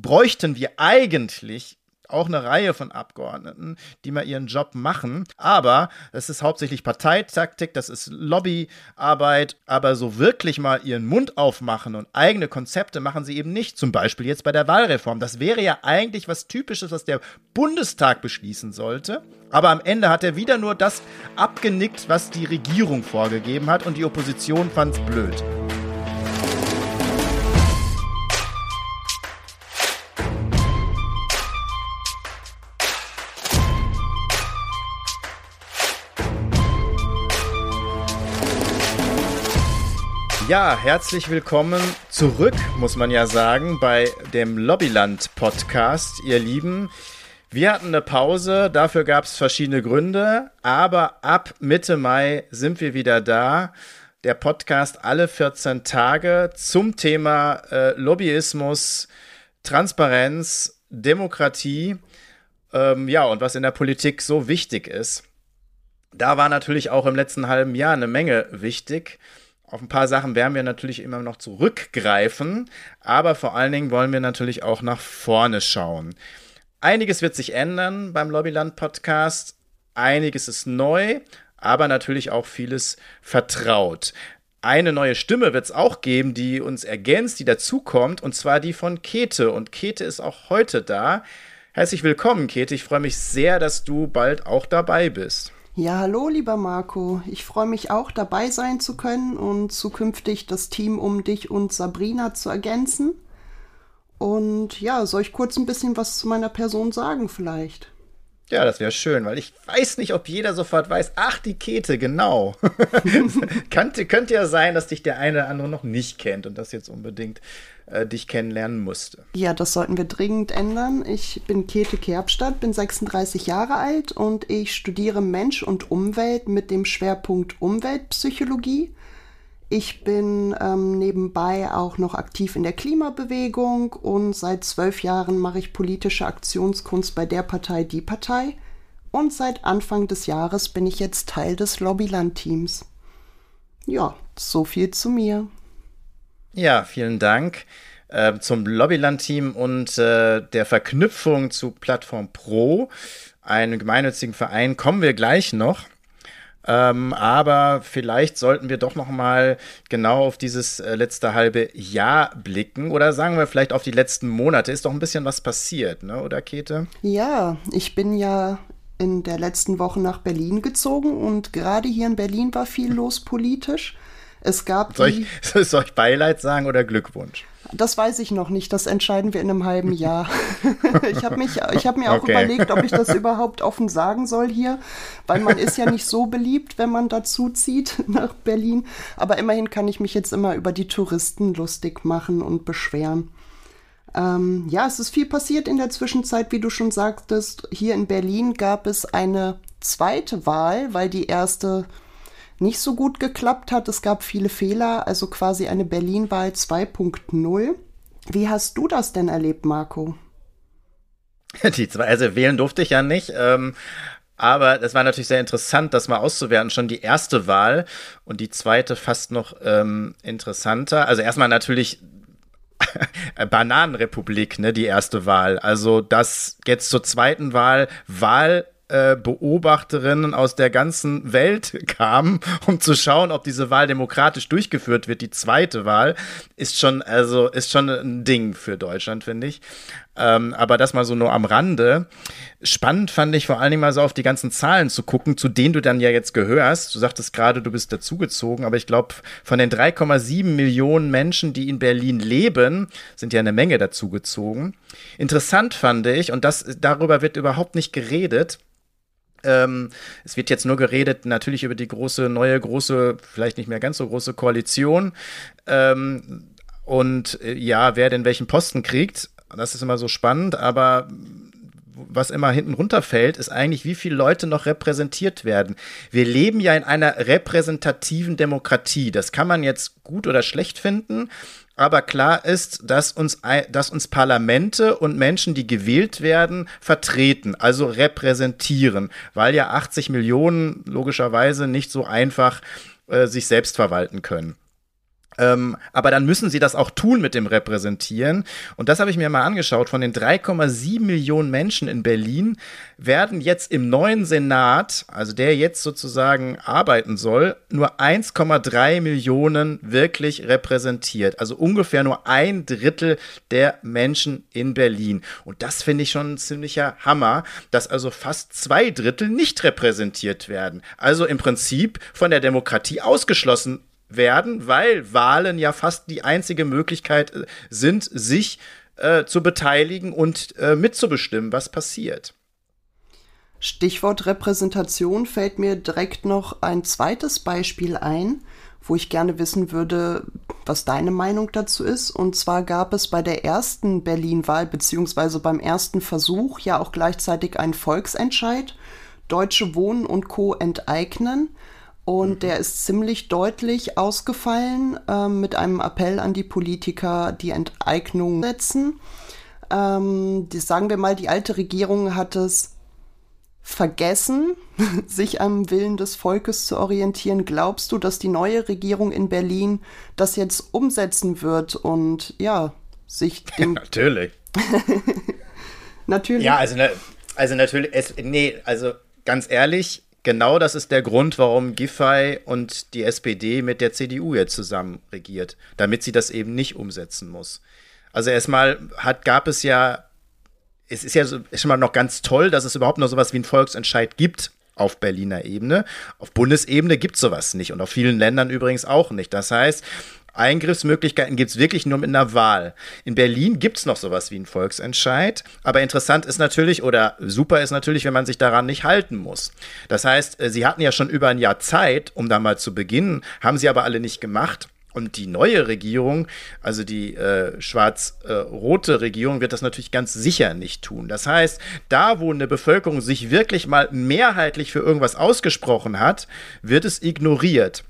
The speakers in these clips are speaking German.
bräuchten wir eigentlich auch eine Reihe von Abgeordneten, die mal ihren Job machen. Aber das ist hauptsächlich Parteitaktik, das ist Lobbyarbeit. Aber so wirklich mal ihren Mund aufmachen und eigene Konzepte machen sie eben nicht. Zum Beispiel jetzt bei der Wahlreform. Das wäre ja eigentlich was Typisches, was der Bundestag beschließen sollte. Aber am Ende hat er wieder nur das abgenickt, was die Regierung vorgegeben hat und die Opposition fand es blöd. Ja, herzlich willkommen zurück, muss man ja sagen, bei dem Lobbyland Podcast, ihr Lieben. Wir hatten eine Pause, dafür gab es verschiedene Gründe, aber ab Mitte Mai sind wir wieder da. Der Podcast alle 14 Tage zum Thema äh, Lobbyismus, Transparenz, Demokratie, ähm, ja, und was in der Politik so wichtig ist. Da war natürlich auch im letzten halben Jahr eine Menge wichtig. Auf ein paar Sachen werden wir natürlich immer noch zurückgreifen, aber vor allen Dingen wollen wir natürlich auch nach vorne schauen. Einiges wird sich ändern beim Lobbyland Podcast, einiges ist neu, aber natürlich auch vieles vertraut. Eine neue Stimme wird es auch geben, die uns ergänzt, die dazukommt, und zwar die von Kete. Und Kete ist auch heute da. Herzlich willkommen, Kete. Ich freue mich sehr, dass du bald auch dabei bist. Ja, hallo, lieber Marco. Ich freue mich auch, dabei sein zu können und zukünftig das Team um dich und Sabrina zu ergänzen. Und ja, soll ich kurz ein bisschen was zu meiner Person sagen vielleicht? Ja, das wäre schön, weil ich weiß nicht, ob jeder sofort weiß, ach, die Kete, genau. könnte, könnte ja sein, dass dich der eine oder andere noch nicht kennt und das jetzt unbedingt äh, dich kennenlernen musste. Ja, das sollten wir dringend ändern. Ich bin Käthe Kerbstadt, bin 36 Jahre alt und ich studiere Mensch und Umwelt mit dem Schwerpunkt Umweltpsychologie. Ich bin ähm, nebenbei auch noch aktiv in der Klimabewegung und seit zwölf Jahren mache ich politische Aktionskunst bei der Partei Die Partei. Und seit Anfang des Jahres bin ich jetzt Teil des Lobbyland-Teams. Ja, so viel zu mir. Ja, vielen Dank äh, zum Lobbyland-Team und äh, der Verknüpfung zu Plattform Pro, einem gemeinnützigen Verein, kommen wir gleich noch. Ähm, aber vielleicht sollten wir doch noch mal genau auf dieses äh, letzte halbe Jahr blicken oder sagen wir vielleicht auf die letzten Monate. Ist doch ein bisschen was passiert, ne? Oder Käthe? Ja, ich bin ja in der letzten Woche nach Berlin gezogen und gerade hier in Berlin war viel los politisch. Es gab soll ich, soll ich Beileid sagen oder Glückwunsch? Das weiß ich noch nicht. Das entscheiden wir in einem halben Jahr. ich habe hab mir auch okay. überlegt, ob ich das überhaupt offen sagen soll hier, weil man ist ja nicht so beliebt, wenn man dazu zieht nach Berlin. Aber immerhin kann ich mich jetzt immer über die Touristen lustig machen und beschweren. Ähm, ja, es ist viel passiert in der Zwischenzeit, wie du schon sagtest. Hier in Berlin gab es eine zweite Wahl, weil die erste nicht so gut geklappt hat. Es gab viele Fehler, also quasi eine Berlin-Wahl 2.0. Wie hast du das denn erlebt, Marco? Die zwei, also wählen durfte ich ja nicht. Ähm, aber es war natürlich sehr interessant, das mal auszuwerten. Schon die erste Wahl und die zweite fast noch ähm, interessanter. Also erstmal natürlich Bananenrepublik, ne, die erste Wahl. Also das jetzt zur zweiten Wahl Wahl äh, Beobachterinnen aus der ganzen Welt kamen, um zu schauen, ob diese Wahl demokratisch durchgeführt wird. Die zweite Wahl ist schon, also ist schon ein Ding für Deutschland, finde ich. Ähm, aber das mal so nur am Rande. Spannend fand ich vor allen Dingen mal so auf die ganzen Zahlen zu gucken, zu denen du dann ja jetzt gehörst. Du sagtest gerade, du bist dazugezogen, aber ich glaube, von den 3,7 Millionen Menschen, die in Berlin leben, sind ja eine Menge dazugezogen. Interessant fand ich, und das, darüber wird überhaupt nicht geredet, ähm, es wird jetzt nur geredet, natürlich über die große, neue, große, vielleicht nicht mehr ganz so große Koalition. Ähm, und äh, ja, wer denn welchen Posten kriegt, das ist immer so spannend, aber was immer hinten runterfällt, ist eigentlich, wie viele Leute noch repräsentiert werden. Wir leben ja in einer repräsentativen Demokratie. Das kann man jetzt gut oder schlecht finden. Aber klar ist, dass uns, dass uns Parlamente und Menschen, die gewählt werden, vertreten, also repräsentieren, weil ja 80 Millionen logischerweise nicht so einfach äh, sich selbst verwalten können. Ähm, aber dann müssen sie das auch tun mit dem Repräsentieren. Und das habe ich mir mal angeschaut. Von den 3,7 Millionen Menschen in Berlin werden jetzt im neuen Senat, also der jetzt sozusagen arbeiten soll, nur 1,3 Millionen wirklich repräsentiert. Also ungefähr nur ein Drittel der Menschen in Berlin. Und das finde ich schon ein ziemlicher Hammer, dass also fast zwei Drittel nicht repräsentiert werden. Also im Prinzip von der Demokratie ausgeschlossen werden, weil Wahlen ja fast die einzige Möglichkeit äh, sind, sich äh, zu beteiligen und äh, mitzubestimmen, was passiert. Stichwort Repräsentation fällt mir direkt noch ein zweites Beispiel ein, wo ich gerne wissen würde, was deine Meinung dazu ist. Und zwar gab es bei der ersten Berlin-Wahl beziehungsweise beim ersten Versuch ja auch gleichzeitig einen Volksentscheid. Deutsche Wohnen und Co. enteignen. Und mhm. der ist ziemlich deutlich ausgefallen äh, mit einem Appell an die Politiker, die Enteignung setzen. Ähm, die, sagen wir mal, die alte Regierung hat es vergessen, sich am Willen des Volkes zu orientieren. Glaubst du, dass die neue Regierung in Berlin das jetzt umsetzen wird und ja, sich dem. natürlich. natürlich. Ja, also, also natürlich, es, nee, also ganz ehrlich, genau das ist der Grund, warum Giffey und die SPD mit der CDU jetzt zusammen regiert, damit sie das eben nicht umsetzen muss. Also erstmal hat, gab es ja, es ist ja so, ist schon mal noch ganz toll, dass es überhaupt noch sowas wie einen Volksentscheid gibt auf Berliner Ebene. Auf Bundesebene gibt es sowas nicht und auf vielen Ländern übrigens auch nicht. Das heißt, Eingriffsmöglichkeiten gibt es wirklich nur mit einer Wahl. In Berlin gibt es noch sowas wie einen Volksentscheid, aber interessant ist natürlich oder super ist natürlich, wenn man sich daran nicht halten muss. Das heißt, äh, sie hatten ja schon über ein Jahr Zeit, um da mal zu beginnen, haben sie aber alle nicht gemacht. Und die neue Regierung, also die äh, schwarz-rote Regierung, wird das natürlich ganz sicher nicht tun. Das heißt, da, wo eine Bevölkerung sich wirklich mal mehrheitlich für irgendwas ausgesprochen hat, wird es ignoriert.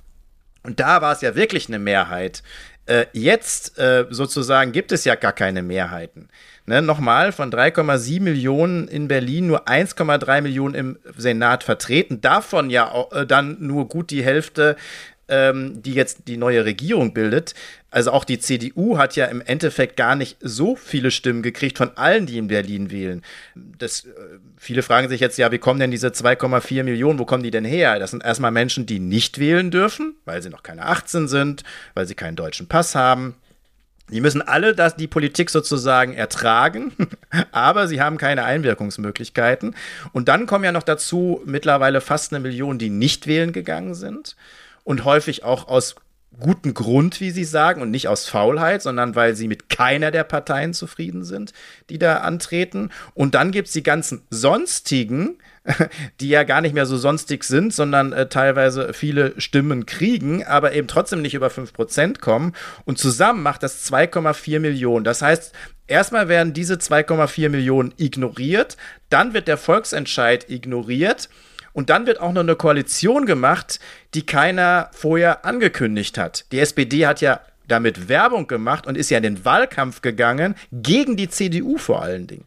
Und da war es ja wirklich eine Mehrheit. Äh, jetzt äh, sozusagen gibt es ja gar keine Mehrheiten. Ne, nochmal, von 3,7 Millionen in Berlin nur 1,3 Millionen im Senat vertreten. Davon ja auch, äh, dann nur gut die Hälfte ähm, die jetzt die neue Regierung bildet. Also auch die CDU hat ja im Endeffekt gar nicht so viele Stimmen gekriegt von allen, die in Berlin wählen. Das, äh, viele fragen sich jetzt, ja, wie kommen denn diese 2,4 Millionen, wo kommen die denn her? Das sind erstmal Menschen, die nicht wählen dürfen, weil sie noch keine 18 sind, weil sie keinen deutschen Pass haben. Die müssen alle das, die Politik sozusagen ertragen, aber sie haben keine Einwirkungsmöglichkeiten. Und dann kommen ja noch dazu mittlerweile fast eine Million, die nicht wählen gegangen sind und häufig auch aus gutem Grund, wie Sie sagen, und nicht aus Faulheit, sondern weil sie mit keiner der Parteien zufrieden sind, die da antreten. Und dann gibt es die ganzen sonstigen, die ja gar nicht mehr so sonstig sind, sondern äh, teilweise viele Stimmen kriegen, aber eben trotzdem nicht über 5% kommen. Und zusammen macht das 2,4 Millionen. Das heißt, erstmal werden diese 2,4 Millionen ignoriert, dann wird der Volksentscheid ignoriert und dann wird auch noch eine Koalition gemacht, die keiner vorher angekündigt hat. Die SPD hat ja damit Werbung gemacht und ist ja in den Wahlkampf gegangen, gegen die CDU vor allen Dingen.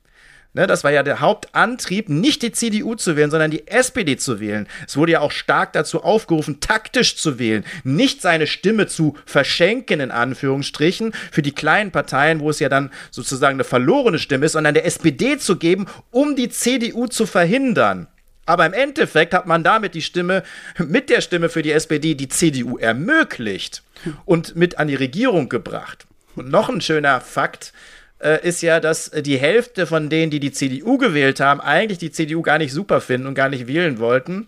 Ne, das war ja der Hauptantrieb, nicht die CDU zu wählen, sondern die SPD zu wählen. Es wurde ja auch stark dazu aufgerufen, taktisch zu wählen, nicht seine Stimme zu verschenken, in Anführungsstrichen, für die kleinen Parteien, wo es ja dann sozusagen eine verlorene Stimme ist, sondern der SPD zu geben, um die CDU zu verhindern. Aber im Endeffekt hat man damit die Stimme, mit der Stimme für die SPD, die CDU ermöglicht und mit an die Regierung gebracht. Und noch ein schöner Fakt äh, ist ja, dass die Hälfte von denen, die die CDU gewählt haben, eigentlich die CDU gar nicht super finden und gar nicht wählen wollten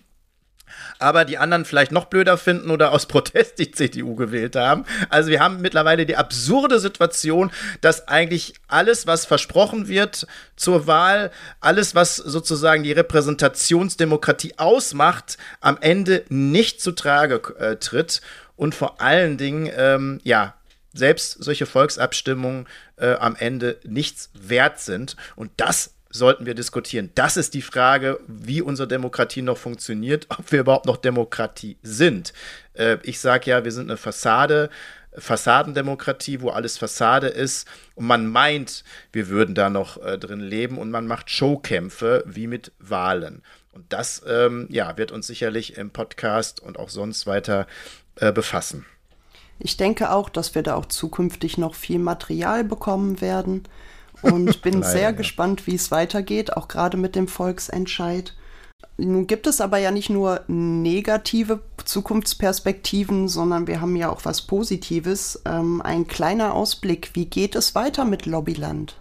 aber die anderen vielleicht noch blöder finden oder aus Protest die CDU gewählt haben. Also wir haben mittlerweile die absurde Situation, dass eigentlich alles, was versprochen wird zur Wahl, alles, was sozusagen die Repräsentationsdemokratie ausmacht, am Ende nicht zu Trage äh, tritt und vor allen Dingen, ähm, ja, selbst solche Volksabstimmungen äh, am Ende nichts wert sind. Und das sollten wir diskutieren. Das ist die Frage, wie unsere Demokratie noch funktioniert, ob wir überhaupt noch Demokratie sind. Äh, ich sage ja, wir sind eine Fassade, Fassadendemokratie, wo alles Fassade ist und man meint, wir würden da noch äh, drin leben und man macht Showkämpfe wie mit Wahlen. Und das ähm, ja, wird uns sicherlich im Podcast und auch sonst weiter äh, befassen. Ich denke auch, dass wir da auch zukünftig noch viel Material bekommen werden und bin Leider, sehr ja. gespannt, wie es weitergeht, auch gerade mit dem Volksentscheid. Nun gibt es aber ja nicht nur negative Zukunftsperspektiven, sondern wir haben ja auch was Positives. Ähm, ein kleiner Ausblick, wie geht es weiter mit Lobbyland?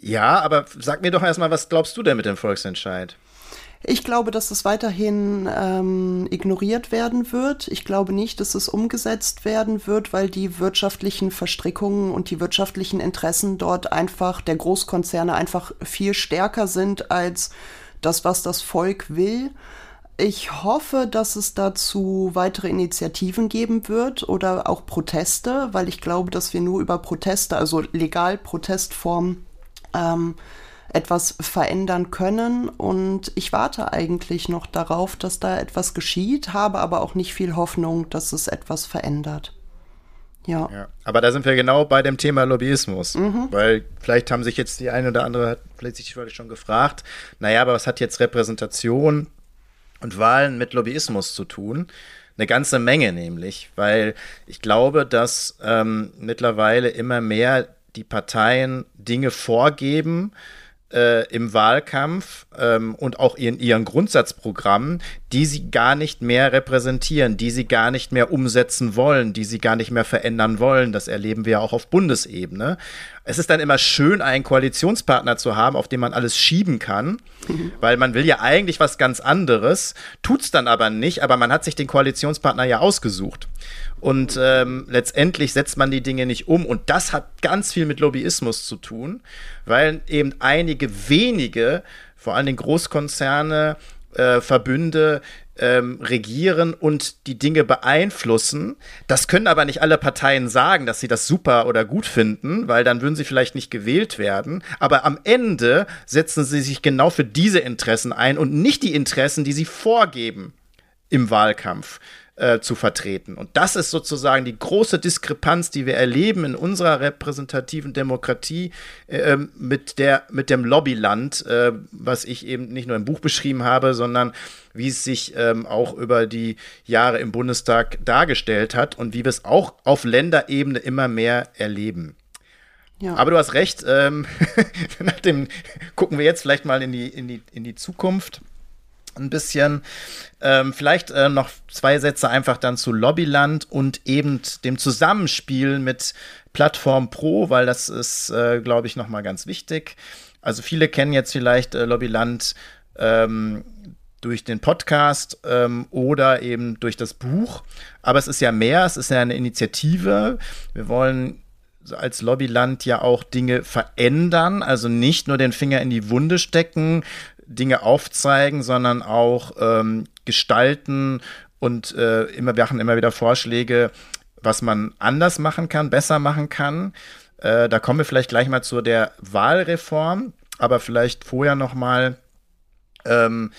Ja, aber sag mir doch erstmal, was glaubst du denn mit dem Volksentscheid? Ich glaube, dass es weiterhin ähm, ignoriert werden wird. Ich glaube nicht, dass es umgesetzt werden wird, weil die wirtschaftlichen Verstrickungen und die wirtschaftlichen Interessen dort einfach der Großkonzerne einfach viel stärker sind als das, was das Volk will. Ich hoffe, dass es dazu weitere Initiativen geben wird oder auch Proteste, weil ich glaube, dass wir nur über Proteste, also legal Protestformen, ähm, etwas verändern können. Und ich warte eigentlich noch darauf, dass da etwas geschieht, habe aber auch nicht viel Hoffnung, dass es etwas verändert. Ja. ja. Aber da sind wir genau bei dem Thema Lobbyismus. Mhm. Weil vielleicht haben sich jetzt die eine oder andere vielleicht sich schon gefragt, naja, aber was hat jetzt Repräsentation und Wahlen mit Lobbyismus zu tun? Eine ganze Menge nämlich, weil ich glaube, dass ähm, mittlerweile immer mehr die Parteien Dinge vorgeben, äh, im Wahlkampf ähm, und auch in ihren Grundsatzprogrammen, die sie gar nicht mehr repräsentieren, die sie gar nicht mehr umsetzen wollen, die sie gar nicht mehr verändern wollen. Das erleben wir auch auf Bundesebene. Es ist dann immer schön, einen Koalitionspartner zu haben, auf den man alles schieben kann, weil man will ja eigentlich was ganz anderes, tut's dann aber nicht, aber man hat sich den Koalitionspartner ja ausgesucht. Und ähm, letztendlich setzt man die Dinge nicht um. Und das hat ganz viel mit Lobbyismus zu tun, weil eben einige wenige, vor allem Großkonzerne, äh, Verbünde, ähm, regieren und die Dinge beeinflussen. Das können aber nicht alle Parteien sagen, dass sie das super oder gut finden, weil dann würden sie vielleicht nicht gewählt werden. Aber am Ende setzen sie sich genau für diese Interessen ein und nicht die Interessen, die sie vorgeben im Wahlkampf äh, zu vertreten. Und das ist sozusagen die große Diskrepanz, die wir erleben in unserer repräsentativen Demokratie äh, mit, der, mit dem Lobbyland, äh, was ich eben nicht nur im Buch beschrieben habe, sondern wie es sich ähm, auch über die Jahre im Bundestag dargestellt hat und wie wir es auch auf Länderebene immer mehr erleben. Ja. Aber du hast recht, ähm, nach dem gucken wir jetzt vielleicht mal in die, in die, in die Zukunft ein bisschen. Ähm, vielleicht äh, noch zwei Sätze einfach dann zu Lobbyland und eben dem Zusammenspiel mit Plattform Pro, weil das ist, äh, glaube ich, nochmal ganz wichtig. Also viele kennen jetzt vielleicht äh, Lobbyland ähm, durch den Podcast ähm, oder eben durch das Buch. Aber es ist ja mehr, es ist ja eine Initiative. Wir wollen als Lobbyland ja auch Dinge verändern, also nicht nur den Finger in die Wunde stecken, Dinge aufzeigen, sondern auch ähm, gestalten und äh, immer, wir machen immer wieder Vorschläge, was man anders machen kann, besser machen kann. Äh, da kommen wir vielleicht gleich mal zu der Wahlreform, aber vielleicht vorher noch mal ähm,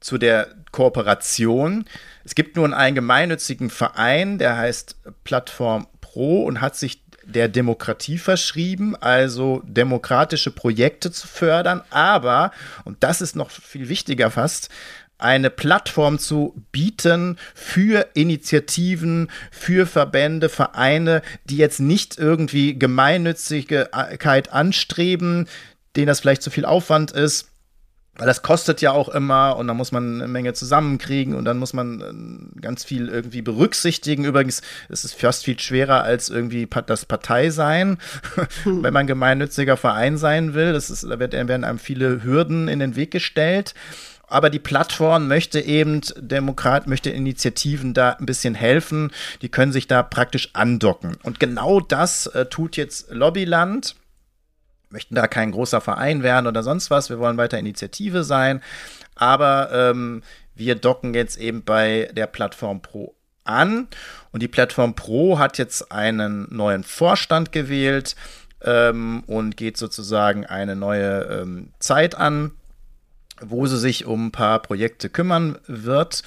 zu der Kooperation. Es gibt nun einen gemeinnützigen Verein, der heißt Plattform Pro und hat sich der Demokratie verschrieben, also demokratische Projekte zu fördern, aber, und das ist noch viel wichtiger fast, eine Plattform zu bieten für Initiativen, für Verbände, Vereine, die jetzt nicht irgendwie Gemeinnützigkeit anstreben, denen das vielleicht zu viel Aufwand ist, weil das kostet ja auch immer und dann muss man eine Menge zusammenkriegen und dann muss man äh, ganz viel irgendwie berücksichtigen. Übrigens ist es fast viel schwerer als irgendwie das Partei sein, wenn man gemeinnütziger Verein sein will. Das ist, da werden einem viele Hürden in den Weg gestellt. Aber die Plattform möchte eben Demokrat, möchte Initiativen da ein bisschen helfen. Die können sich da praktisch andocken. Und genau das äh, tut jetzt Lobbyland möchten da kein großer Verein werden oder sonst was. Wir wollen weiter Initiative sein. Aber ähm, wir docken jetzt eben bei der Plattform Pro an. Und die Plattform Pro hat jetzt einen neuen Vorstand gewählt ähm, und geht sozusagen eine neue ähm, Zeit an, wo sie sich um ein paar Projekte kümmern wird.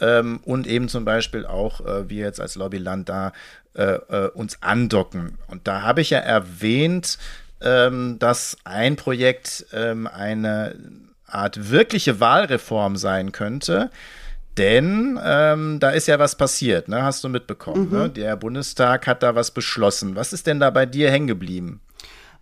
Ähm, und eben zum Beispiel auch äh, wir jetzt als Lobbyland da äh, äh, uns andocken. Und da habe ich ja erwähnt, ähm, dass ein Projekt ähm, eine Art wirkliche Wahlreform sein könnte. Denn ähm, da ist ja was passiert, ne? hast du mitbekommen. Mhm. Ne? Der Bundestag hat da was beschlossen. Was ist denn da bei dir hängen geblieben?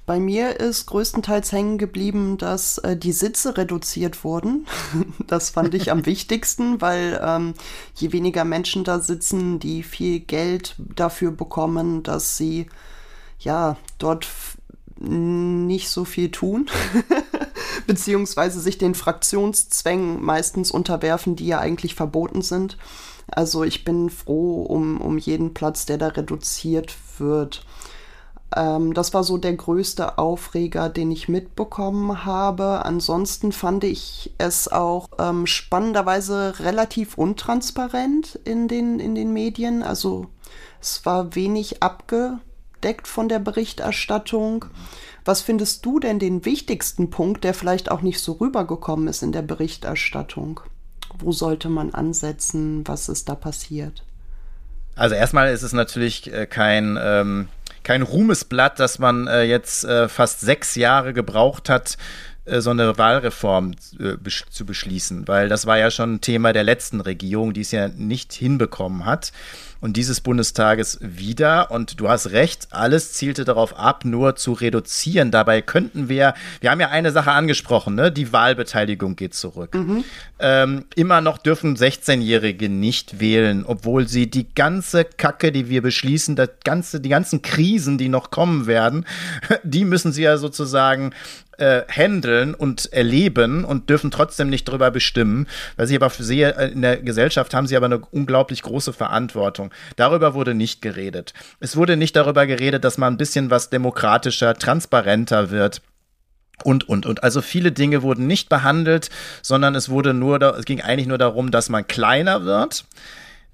Bei mir ist größtenteils hängen geblieben, dass äh, die Sitze reduziert wurden. das fand ich am wichtigsten, weil ähm, je weniger Menschen da sitzen, die viel Geld dafür bekommen, dass sie ja dort nicht so viel tun, beziehungsweise sich den Fraktionszwängen meistens unterwerfen, die ja eigentlich verboten sind. Also ich bin froh um, um jeden Platz, der da reduziert wird. Ähm, das war so der größte Aufreger, den ich mitbekommen habe. Ansonsten fand ich es auch ähm, spannenderweise relativ untransparent in den, in den Medien. Also es war wenig abgedeckt von der Berichterstattung. Was findest du denn den wichtigsten Punkt, der vielleicht auch nicht so rübergekommen ist in der Berichterstattung? Wo sollte man ansetzen? Was ist da passiert? Also erstmal ist es natürlich äh, kein ähm, kein Ruhmesblatt, dass man äh, jetzt äh, fast sechs Jahre gebraucht hat, äh, so eine Wahlreform äh, zu beschließen, weil das war ja schon ein Thema der letzten Regierung, die es ja nicht hinbekommen hat und dieses Bundestages wieder. Und du hast recht, alles zielte darauf ab, nur zu reduzieren. Dabei könnten wir, wir haben ja eine Sache angesprochen, ne? die Wahlbeteiligung geht zurück. Mhm. Ähm, immer noch dürfen 16-Jährige nicht wählen, obwohl sie die ganze Kacke, die wir beschließen, das ganze, die ganzen Krisen, die noch kommen werden, die müssen sie ja sozusagen äh, handeln und erleben und dürfen trotzdem nicht darüber bestimmen. Weil ich aber sehe, äh, in der Gesellschaft haben sie aber eine unglaublich große Verantwortung. Darüber wurde nicht geredet. Es wurde nicht darüber geredet, dass man ein bisschen was demokratischer, transparenter wird. Und, und, und. Also viele Dinge wurden nicht behandelt, sondern es wurde nur, es ging eigentlich nur darum, dass man kleiner wird.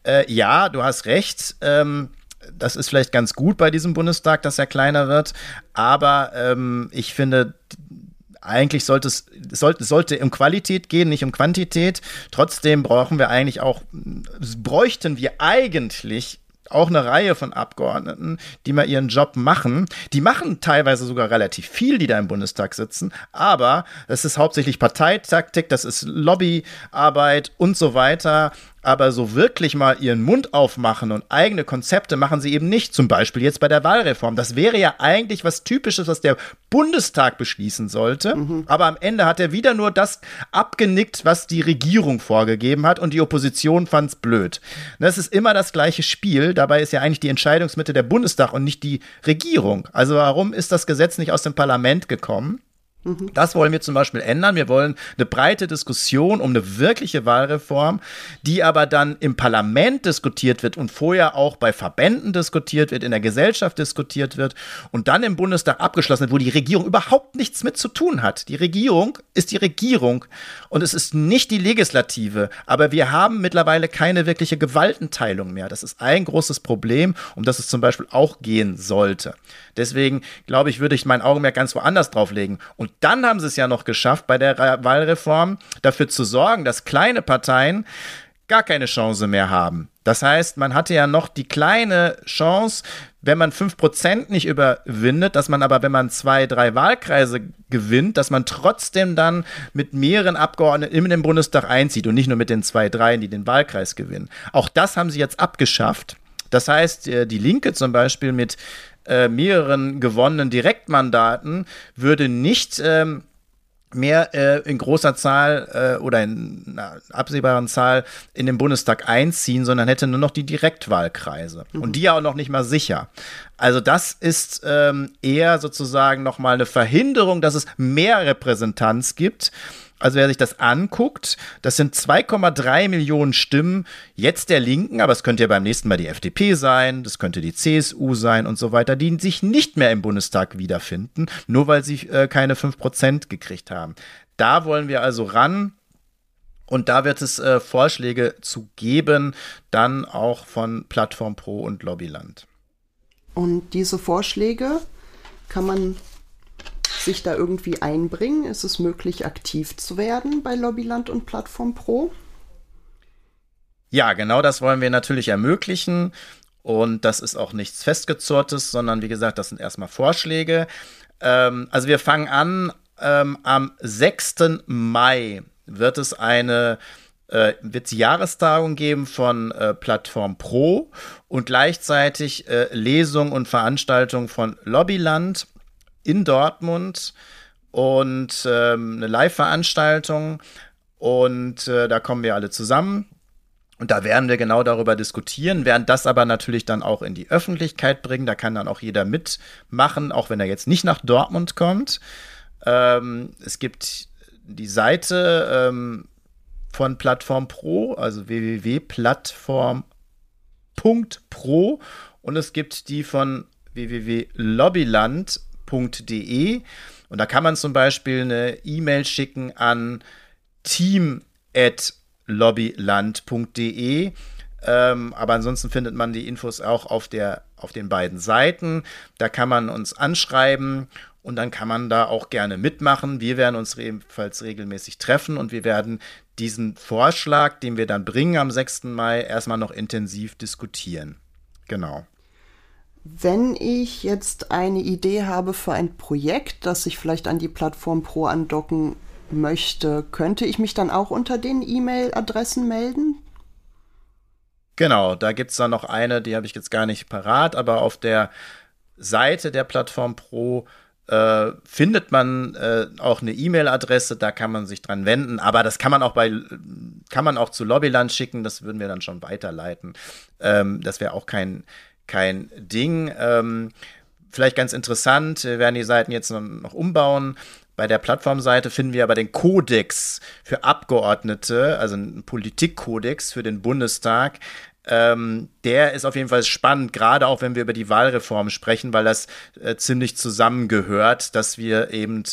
Äh, ja, du hast recht. Ähm, das ist vielleicht ganz gut bei diesem Bundestag, dass er kleiner wird. Aber ähm, ich finde, eigentlich sollte es sollte, sollte um Qualität gehen, nicht um Quantität. Trotzdem brauchen wir eigentlich auch, bräuchten wir eigentlich auch eine Reihe von Abgeordneten, die mal ihren Job machen. Die machen teilweise sogar relativ viel, die da im Bundestag sitzen, aber es ist hauptsächlich Parteitaktik, das ist Lobbyarbeit und so weiter aber so wirklich mal ihren Mund aufmachen und eigene Konzepte machen sie eben nicht. Zum Beispiel jetzt bei der Wahlreform. Das wäre ja eigentlich was Typisches, was der Bundestag beschließen sollte. Mhm. Aber am Ende hat er wieder nur das abgenickt, was die Regierung vorgegeben hat und die Opposition fand es blöd. Das ist immer das gleiche Spiel. Dabei ist ja eigentlich die Entscheidungsmitte der Bundestag und nicht die Regierung. Also warum ist das Gesetz nicht aus dem Parlament gekommen? Das wollen wir zum Beispiel ändern. Wir wollen eine breite Diskussion um eine wirkliche Wahlreform, die aber dann im Parlament diskutiert wird und vorher auch bei Verbänden diskutiert wird, in der Gesellschaft diskutiert wird und dann im Bundestag abgeschlossen wird, wo die Regierung überhaupt nichts mit zu tun hat. Die Regierung ist die Regierung und es ist nicht die Legislative, aber wir haben mittlerweile keine wirkliche Gewaltenteilung mehr. Das ist ein großes Problem, um das es zum Beispiel auch gehen sollte. Deswegen glaube ich, würde ich mein Augenmerk ganz woanders drauf legen. Und dann haben sie es ja noch geschafft, bei der Wahlreform dafür zu sorgen, dass kleine Parteien gar keine Chance mehr haben. Das heißt, man hatte ja noch die kleine Chance, wenn man 5% nicht überwindet, dass man aber, wenn man zwei, drei Wahlkreise gewinnt, dass man trotzdem dann mit mehreren Abgeordneten in den Bundestag einzieht und nicht nur mit den zwei, dreien, die den Wahlkreis gewinnen. Auch das haben sie jetzt abgeschafft. Das heißt, äh, die Linke zum Beispiel mit äh, mehreren gewonnenen Direktmandaten würde nicht ähm, mehr äh, in großer Zahl äh, oder in einer absehbaren Zahl in den Bundestag einziehen, sondern hätte nur noch die Direktwahlkreise. Mhm. Und die ja auch noch nicht mal sicher. Also das ist ähm, eher sozusagen nochmal eine Verhinderung, dass es mehr Repräsentanz gibt also wer sich das anguckt, das sind 2,3 Millionen Stimmen jetzt der Linken, aber es könnte ja beim nächsten Mal die FDP sein, das könnte die CSU sein und so weiter, die sich nicht mehr im Bundestag wiederfinden, nur weil sie äh, keine 5% gekriegt haben. Da wollen wir also ran. Und da wird es äh, Vorschläge zu geben, dann auch von Plattform Pro und Lobbyland. Und diese Vorschläge kann man sich da irgendwie einbringen? Ist es möglich, aktiv zu werden bei Lobbyland und Plattform Pro? Ja, genau das wollen wir natürlich ermöglichen. Und das ist auch nichts Festgezurrtes, sondern wie gesagt, das sind erstmal Vorschläge. Ähm, also wir fangen an, ähm, am 6. Mai wird es eine äh, wird es Jahrestagung geben von äh, Plattform Pro und gleichzeitig äh, Lesung und Veranstaltung von Lobbyland in Dortmund und ähm, eine Live-Veranstaltung. Und äh, da kommen wir alle zusammen. Und da werden wir genau darüber diskutieren, werden das aber natürlich dann auch in die Öffentlichkeit bringen. Da kann dann auch jeder mitmachen, auch wenn er jetzt nicht nach Dortmund kommt. Ähm, es gibt die Seite ähm, von Plattform Pro, also www.plattform.pro und es gibt die von www.lobbyland.de und da kann man zum Beispiel eine E-Mail schicken an team@lobbyland.de. Ähm, aber ansonsten findet man die Infos auch auf, der, auf den beiden Seiten. Da kann man uns anschreiben und dann kann man da auch gerne mitmachen. Wir werden uns ebenfalls regelmäßig treffen und wir werden diesen Vorschlag, den wir dann bringen am 6. Mai, erstmal noch intensiv diskutieren. Genau. Wenn ich jetzt eine Idee habe für ein Projekt, das ich vielleicht an die Plattform Pro andocken möchte, könnte ich mich dann auch unter den E-Mail-Adressen melden? Genau, da gibt es dann noch eine, die habe ich jetzt gar nicht parat, aber auf der Seite der Plattform Pro äh, findet man äh, auch eine E-Mail-Adresse, da kann man sich dran wenden, aber das kann man auch bei, kann man auch zu Lobbyland schicken, das würden wir dann schon weiterleiten. Ähm, das wäre auch kein, kein Ding. Ähm, vielleicht ganz interessant, wir werden die Seiten jetzt noch umbauen. Bei der Plattformseite finden wir aber den Kodex für Abgeordnete, also einen Politikkodex für den Bundestag. Ähm, der ist auf jeden Fall spannend, gerade auch wenn wir über die Wahlreform sprechen, weil das äh, ziemlich zusammengehört, dass wir eben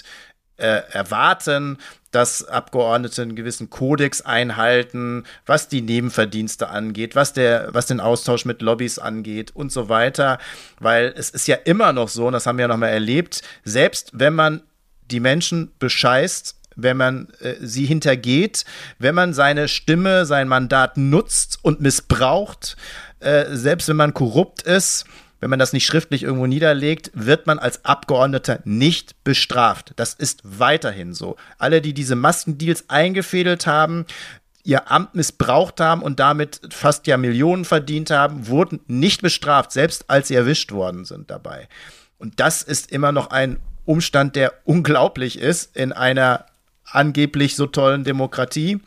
äh, erwarten, dass Abgeordnete einen gewissen Kodex einhalten, was die Nebenverdienste angeht, was, der, was den Austausch mit Lobbys angeht und so weiter. Weil es ist ja immer noch so, und das haben wir ja noch mal erlebt, selbst wenn man die Menschen bescheißt, wenn man äh, sie hintergeht, wenn man seine Stimme, sein Mandat nutzt und missbraucht, äh, selbst wenn man korrupt ist, wenn man das nicht schriftlich irgendwo niederlegt, wird man als Abgeordneter nicht bestraft. Das ist weiterhin so. Alle, die diese Maskendeals eingefädelt haben, ihr Amt missbraucht haben und damit fast ja Millionen verdient haben, wurden nicht bestraft, selbst als sie erwischt worden sind dabei. Und das ist immer noch ein Umstand, der unglaublich ist in einer angeblich so tollen Demokratie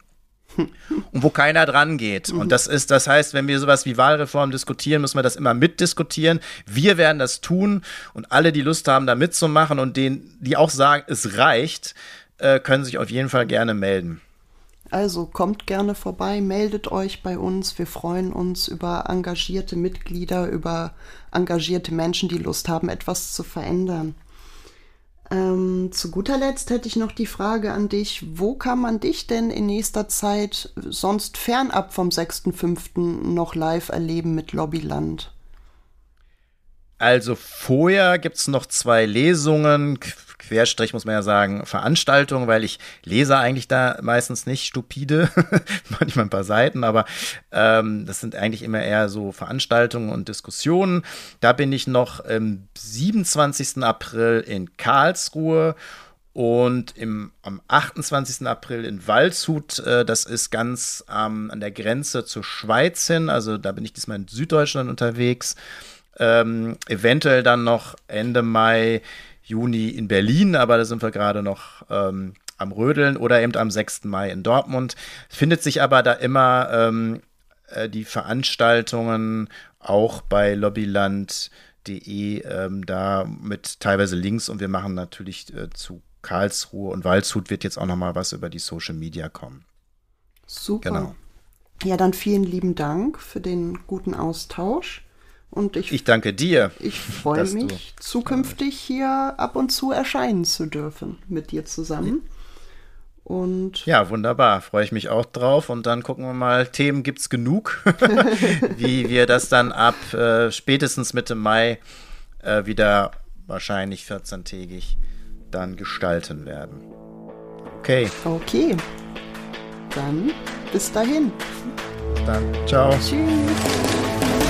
und wo keiner dran geht. Und das ist, das heißt, wenn wir sowas wie Wahlreform diskutieren, müssen wir das immer mitdiskutieren. Wir werden das tun und alle, die Lust haben, da mitzumachen und denen, die auch sagen, es reicht, äh, können sich auf jeden Fall gerne melden. Also kommt gerne vorbei, meldet euch bei uns. Wir freuen uns über engagierte Mitglieder, über engagierte Menschen, die Lust haben, etwas zu verändern. Ähm, zu guter Letzt hätte ich noch die Frage an dich, wo kann man dich denn in nächster Zeit sonst fernab vom 6.5. noch live erleben mit Lobbyland? Also vorher gibt es noch zwei Lesungen, Querstrich muss man ja sagen, Veranstaltungen, weil ich lese eigentlich da meistens nicht stupide, manchmal ein paar Seiten, aber ähm, das sind eigentlich immer eher so Veranstaltungen und Diskussionen. Da bin ich noch am 27. April in Karlsruhe und im, am 28. April in Waldshut, äh, das ist ganz ähm, an der Grenze zur Schweiz hin, also da bin ich diesmal in Süddeutschland unterwegs. Ähm, eventuell dann noch Ende Mai, Juni in Berlin, aber da sind wir gerade noch ähm, am Rödeln oder eben am 6. Mai in Dortmund. Findet sich aber da immer ähm, äh, die Veranstaltungen auch bei lobbyland.de ähm, da mit teilweise Links und wir machen natürlich äh, zu Karlsruhe und Waldshut wird jetzt auch noch mal was über die Social Media kommen. Super. Genau. Ja, dann vielen lieben Dank für den guten Austausch. Und ich, ich danke dir. Ich freue mich, zukünftig hier ab und zu erscheinen zu dürfen mit dir zusammen. Und ja, wunderbar. Freue ich mich auch drauf. Und dann gucken wir mal, Themen gibt es genug, wie wir das dann ab äh, spätestens Mitte Mai äh, wieder wahrscheinlich 14-tägig dann gestalten werden. Okay. Okay. Dann bis dahin. Dann ciao. Tschüss.